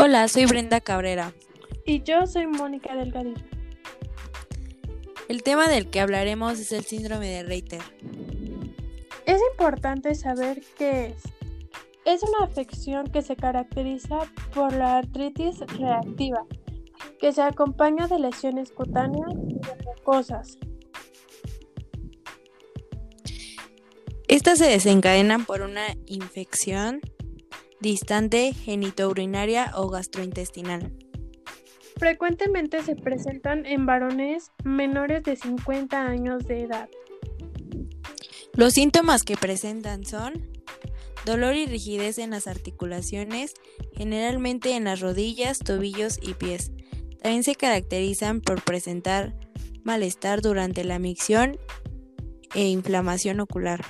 Hola, soy Brenda Cabrera. Y yo soy Mónica Delgadillo. El tema del que hablaremos es el síndrome de Reiter. Es importante saber qué es. Es una afección que se caracteriza por la artritis reactiva, que se acompaña de lesiones cutáneas y de mucosas. Estas se desencadenan por una infección distante, genitourinaria o gastrointestinal. Frecuentemente se presentan en varones menores de 50 años de edad. Los síntomas que presentan son dolor y rigidez en las articulaciones, generalmente en las rodillas, tobillos y pies. También se caracterizan por presentar malestar durante la micción e inflamación ocular.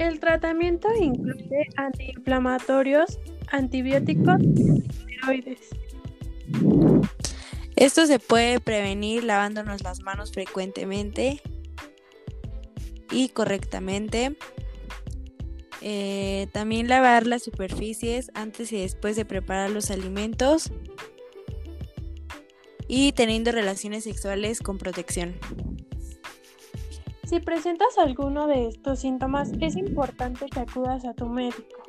El tratamiento incluye antiinflamatorios, antibióticos y esteroides. Esto se puede prevenir lavándonos las manos frecuentemente y correctamente. Eh, también lavar las superficies antes y después de preparar los alimentos. Y teniendo relaciones sexuales con protección. Si presentas alguno de estos síntomas, es importante que acudas a tu médico.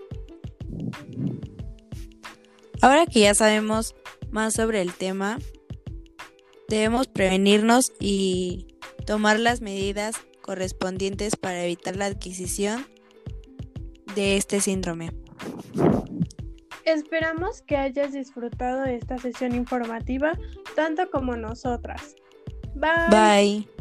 Ahora que ya sabemos más sobre el tema, debemos prevenirnos y tomar las medidas correspondientes para evitar la adquisición de este síndrome. Esperamos que hayas disfrutado de esta sesión informativa tanto como nosotras. Bye. Bye.